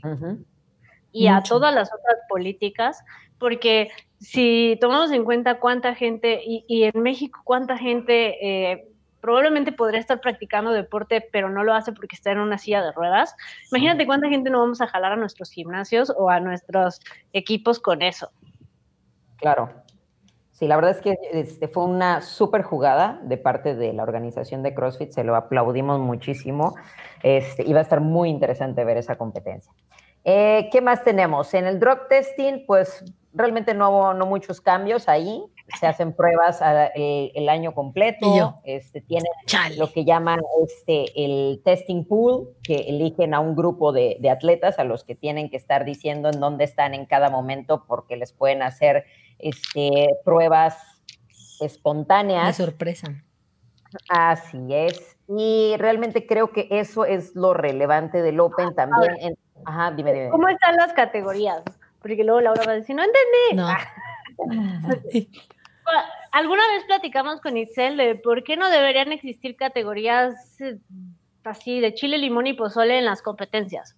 Uh -huh y Mucho. a todas las otras políticas, porque si tomamos en cuenta cuánta gente, y, y en México cuánta gente eh, probablemente podría estar practicando deporte, pero no lo hace porque está en una silla de ruedas, imagínate cuánta gente no vamos a jalar a nuestros gimnasios o a nuestros equipos con eso. Claro. Sí, la verdad es que este, fue una súper jugada de parte de la organización de CrossFit, se lo aplaudimos muchísimo. Este, iba a estar muy interesante ver esa competencia. Eh, ¿Qué más tenemos? En el drug testing, pues realmente no hubo no muchos cambios ahí. Se hacen pruebas a, el, el, año completo. Este, tienen Chale. lo que llaman este, el testing pool, que eligen a un grupo de, de, atletas a los que tienen que estar diciendo en dónde están en cada momento porque les pueden hacer este, pruebas espontáneas. De sorpresa. Así es. Y realmente creo que eso es lo relevante del Open también. En, ajá, dime, dime. ¿Cómo están las categorías? Porque luego Laura va a decir, no entendí. No. Alguna vez platicamos con Itzel de por qué no deberían existir categorías eh, así de chile, limón y pozole en las competencias.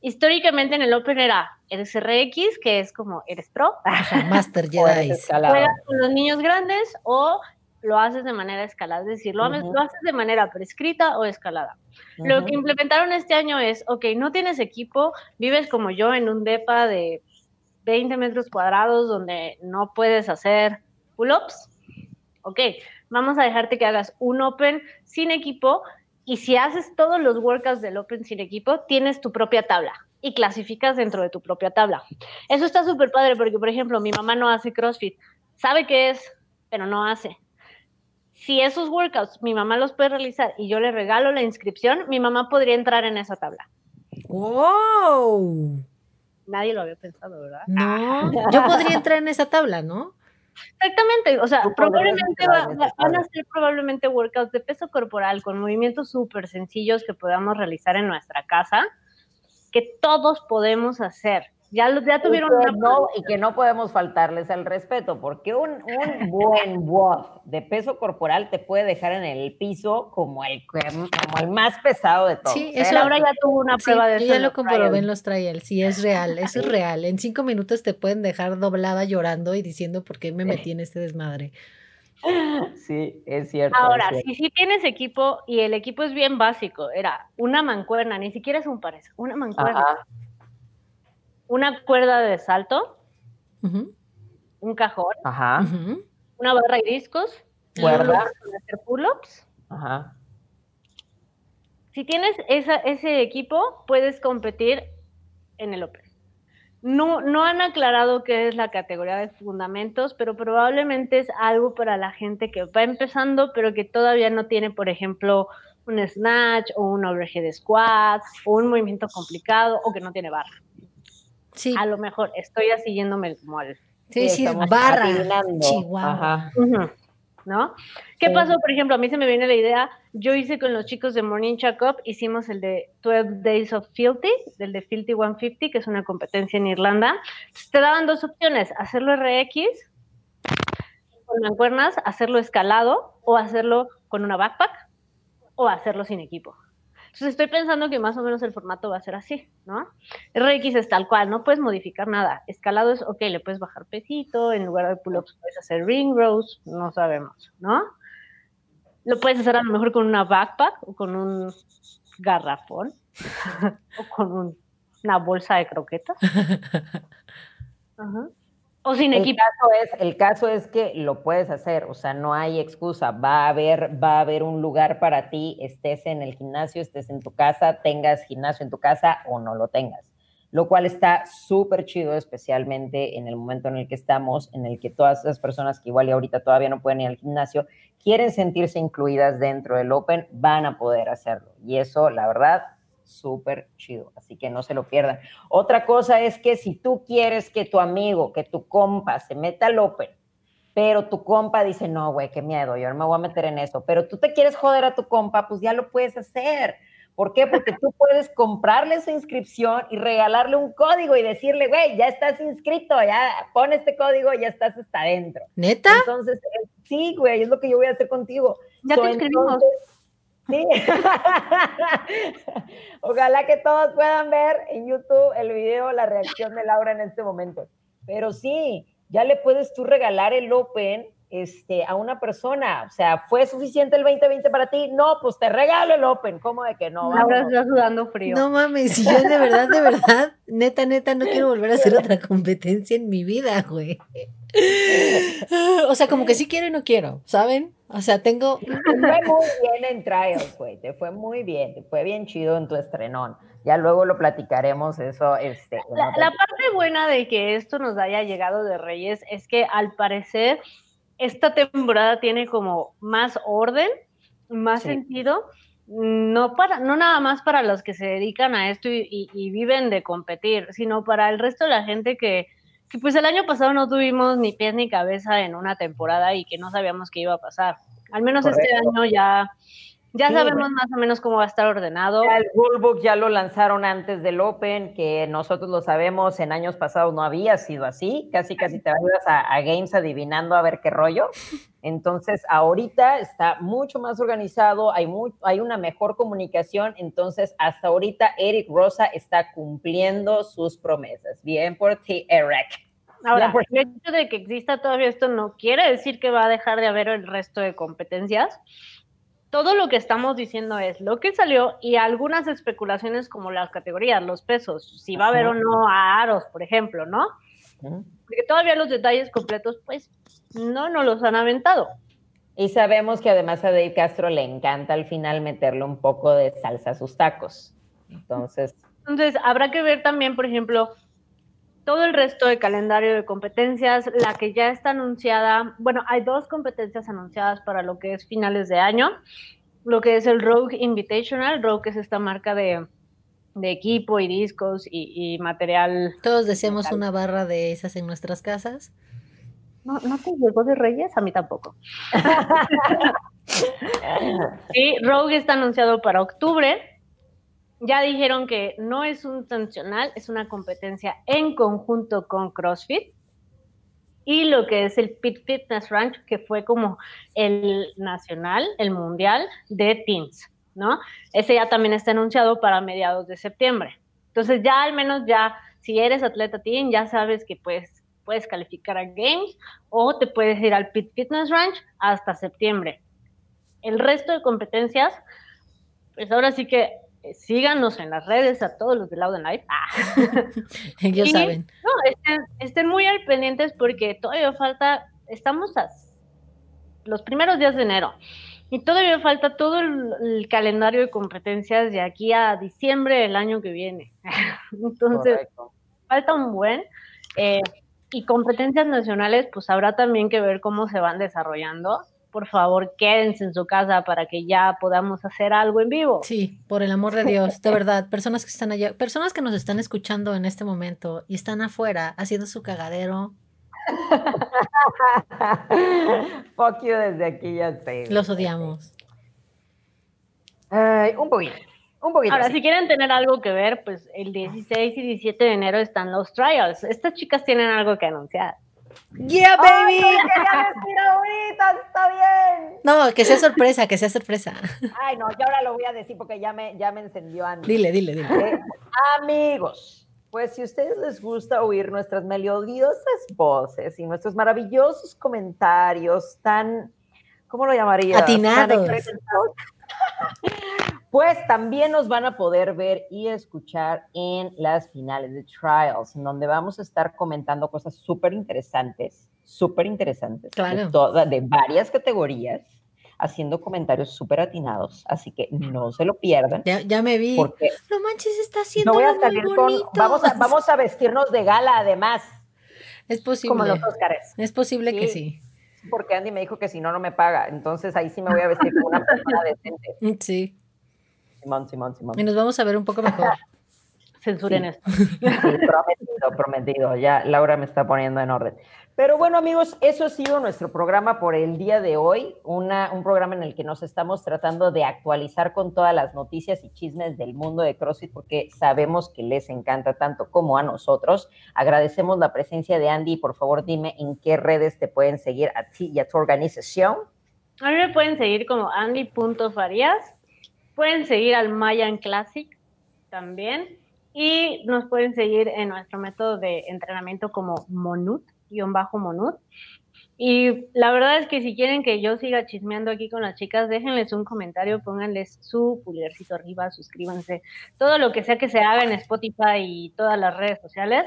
Históricamente en el Open era eres RX, que es como eres pro. Ajá, Master Jedi. Juegas con los niños grandes o lo haces de manera escalada, es decir, lo, uh -huh. lo haces de manera prescrita o escalada. Uh -huh. Lo que implementaron este año es, ok, no tienes equipo, vives como yo en un DEPA de 20 metros cuadrados donde no puedes hacer pull-ups, ok, vamos a dejarte que hagas un Open sin equipo y si haces todos los workouts del Open sin equipo, tienes tu propia tabla y clasificas dentro de tu propia tabla. Eso está súper padre porque, por ejemplo, mi mamá no hace CrossFit, sabe qué es, pero no hace si esos workouts mi mamá los puede realizar y yo le regalo la inscripción, mi mamá podría entrar en esa tabla. ¡Wow! Nadie lo había pensado, ¿verdad? No, yo podría entrar en esa tabla, ¿no? Exactamente, o sea, probablemente van a ser probablemente workouts de peso corporal con movimientos súper sencillos que podamos realizar en nuestra casa, que todos podemos hacer. Ya, ya tuvieron y que, no, y que no podemos faltarles al respeto, porque un, un buen WOD de peso corporal te puede dejar en el piso como el, como el más pesado de todos. Sí, eso ahora ya tuvo una prueba de eso. ya lo comprobé en los trials, sí, es real, eso es real. En cinco minutos te pueden dejar doblada llorando y diciendo por qué me metí en este desmadre. Sí, es cierto. Ahora, si sí tienes equipo y el equipo es bien básico, era una mancuerna, ni siquiera es un pares, una mancuerna una cuerda de salto, un cajón, una barra y discos, cuerda, hacer pull-ups. Si tienes ese equipo, puedes competir en el Open. No, no han aclarado qué es la categoría de fundamentos, pero probablemente es algo para la gente que va empezando, pero que todavía no tiene, por ejemplo, un snatch o un overhead squat o un movimiento complicado o que no tiene barra. Sí. A lo mejor estoy así yéndome como al. Sí, sí, barra. Chihuahua. ¿No? ¿Qué pasó? Por ejemplo, a mí se me viene la idea, yo hice con los chicos de Morning Check Up, hicimos el de 12 Days of Filthy, del de Filthy 150, que es una competencia en Irlanda. Te daban dos opciones, hacerlo RX con mancuernas, hacerlo escalado o hacerlo con una backpack o hacerlo sin equipo. Entonces estoy pensando que más o menos el formato va a ser así, ¿no? RX es tal cual, no puedes modificar nada. Escalado es, ok, le puedes bajar pesito, en lugar de pull-ups puedes hacer ring rows, no sabemos, ¿no? Lo puedes hacer a lo mejor con una backpack o con un garrafón o con una bolsa de croquetas. Ajá. O sin el Caso es, el caso es que lo puedes hacer, o sea, no hay excusa. Va a haber, va a haber un lugar para ti, estés en el gimnasio, estés en tu casa, tengas gimnasio en tu casa o no lo tengas. Lo cual está súper chido, especialmente en el momento en el que estamos, en el que todas esas personas que igual y ahorita todavía no pueden ir al gimnasio, quieren sentirse incluidas dentro del Open, van a poder hacerlo. Y eso, la verdad, súper chido, así que no se lo pierdan. Otra cosa es que si tú quieres que tu amigo, que tu compa se meta al Open, pero tu compa dice, no, güey, qué miedo, yo no me voy a meter en eso, pero tú te quieres joder a tu compa, pues ya lo puedes hacer. ¿Por qué? Porque tú puedes comprarle su inscripción y regalarle un código y decirle, güey, ya estás inscrito, ya pon este código, ya estás hasta adentro. ¿Neta? Entonces, eh, sí, güey, es lo que yo voy a hacer contigo. Ya te inscribimos. Ojalá que todos puedan ver en YouTube el video, la reacción de Laura en este momento. Pero sí, ya le puedes tú regalar el Open este, a una persona. O sea, ¿fue suficiente el 2020 para ti? No, pues te regalo el Open. ¿Cómo de que no? Laura está sudando frío. No mames, si yo de verdad, de verdad, neta, neta, no quiero volver a hacer otra competencia en mi vida, güey. O sea, como que sí quiero y no quiero, ¿saben? O sea, tengo. Te fue muy bien en trials, güey. Te fue muy bien. Te fue bien chido en tu estrenón. Ya luego lo platicaremos, eso. Este, la, parte buena de que esto nos haya llegado de Reyes es que al parecer esta temporada tiene como más orden, más sentido. No, para, no nada más para los que se dedican a esto y, y viven de competir, sino para el resto de la gente que, que pues el año pasado no tuvimos ni pies ni cabeza en una temporada y que no sabíamos qué iba a pasar. Al menos este año ya, ya sabemos más o menos cómo va a estar ordenado. el rulebook ya lo lanzaron antes del Open, que nosotros lo sabemos, en años pasados no había sido así, casi casi te vas a, a Games adivinando a ver qué rollo. Entonces, ahorita está mucho más organizado, hay, hay una mejor comunicación, entonces hasta ahorita Eric Rosa está cumpliendo sus promesas. Bien por ti, Eric. Ahora, el hecho de que exista todavía esto no quiere decir que va a dejar de haber el resto de competencias. Todo lo que estamos diciendo es lo que salió y algunas especulaciones como las categorías, los pesos, si va a haber o no a aros, por ejemplo, ¿no? Porque todavía los detalles completos, pues, no nos los han aventado. Y sabemos que además a Dave Castro le encanta al final meterle un poco de salsa a sus tacos. Entonces. Entonces, habrá que ver también, por ejemplo, todo el resto de calendario de competencias, la que ya está anunciada, bueno, hay dos competencias anunciadas para lo que es finales de año, lo que es el Rogue Invitational, Rogue es esta marca de, de equipo y discos y, material. Todos deseamos una barra de esas en nuestras casas. ¿No, ¿No te llegó de Reyes? A mí tampoco. sí, Rogue está anunciado para octubre. Ya dijeron que no es un sancional, es una competencia en conjunto con CrossFit. Y lo que es el Pit Fitness Ranch, que fue como el nacional, el mundial de teens, ¿no? Ese ya también está anunciado para mediados de septiembre. Entonces ya al menos ya, si eres atleta teen, ya sabes que puedes, puedes calificar a Games o te puedes ir al Pit Fitness Ranch hasta septiembre. El resto de competencias, pues ahora sí que síganos en las redes a todos los de Loud and Live. Ah. Ellos saben. No, estén, muy al pendientes porque todavía falta, estamos a los primeros días de enero y todavía falta todo el, calendario de competencias de aquí a diciembre del año que viene. Entonces, falta un buen. Eh, y competencias nacionales, pues habrá también que ver cómo se van desarrollando por favor quédense en su casa para que ya podamos hacer algo en vivo. Sí, por el amor de Dios, de verdad, personas que están allá, personas que nos están escuchando en este momento y están afuera haciendo su cagadero. Fuck you desde aquí, ya sé. Los odiamos. un poquito. Un poquito. Ahora, si quieren tener algo que ver, pues el 16 y 17 de enero están los trials. Estas chicas tienen algo que anunciar. Yeah, baby. está bien. No, que sea sorpresa, que sea sorpresa. Ay, no, yo ahora lo voy a decir porque ya me, ya me encendió Andy. Dile, dile, dile. Eh, amigos, pues si a ustedes les gusta oír nuestras melodiosas voces y nuestros maravillosos comentarios tan, ¿cómo lo llamaría? Atinados. Pues también nos van a poder ver y escuchar en las finales de Trials, en donde vamos a estar comentando cosas súper interesantes, súper interesantes, de, de varias categorías, haciendo comentarios súper atinados, así que no se lo pierdan. Ya, me vi. Porque no manches, está haciendo no voy a salir con, vamos a, vamos a vestirnos de gala además. Es posible. Como los Óscares. Es posible que sí. Porque Andy me dijo que si no, no me paga. Entonces ahí sí me voy a vestir como una persona decente. Sí. Simón, Simón, Simón. Y nos vamos a ver un poco mejor. Censuren esto. prometido, prometido. Ya Laura me está poniendo en orden. Pero bueno, amigos, eso ha sido nuestro programa por el día de hoy. Una, un programa en el que nos estamos tratando de actualizar con todas las noticias y chismes del mundo de CrossFit, porque sabemos que les encanta tanto como a nosotros. Agradecemos la presencia de Andy. Por favor, dime en qué redes te pueden seguir a ti y a tu organización. A mí me pueden seguir como andy.farías Pueden seguir al Mayan Classic también y nos pueden seguir en nuestro método de entrenamiento como Monut, guion bajo Monut. Y la verdad es que si quieren que yo siga chismeando aquí con las chicas, déjenles un comentario, pónganles su pulgarcito arriba, suscríbanse, todo lo que sea que se haga en Spotify y todas las redes sociales.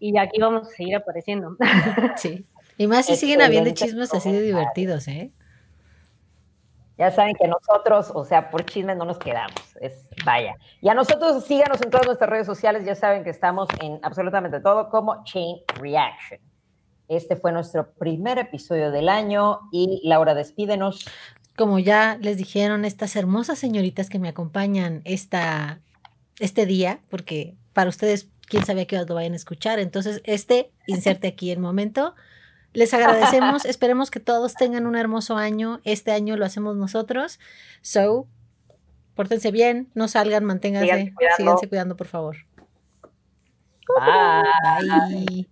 Y aquí vamos a seguir apareciendo. Sí. Y más si siguen habiendo chismes así de divertidos, ¿eh? Ya saben que nosotros, o sea, por chisme no nos quedamos. Es vaya. Y a nosotros síganos en todas nuestras redes sociales. Ya saben que estamos en absolutamente todo como Chain Reaction. Este fue nuestro primer episodio del año y Laura, despídenos. Como ya les dijeron estas hermosas señoritas que me acompañan esta, este día, porque para ustedes, quién sabe a qué lo vayan a escuchar. Entonces, este, inserte aquí el momento. Les agradecemos, esperemos que todos tengan un hermoso año. Este año lo hacemos nosotros. So, pórtense bien, no salgan, manténganse, síganse cuidando, por favor. Bye.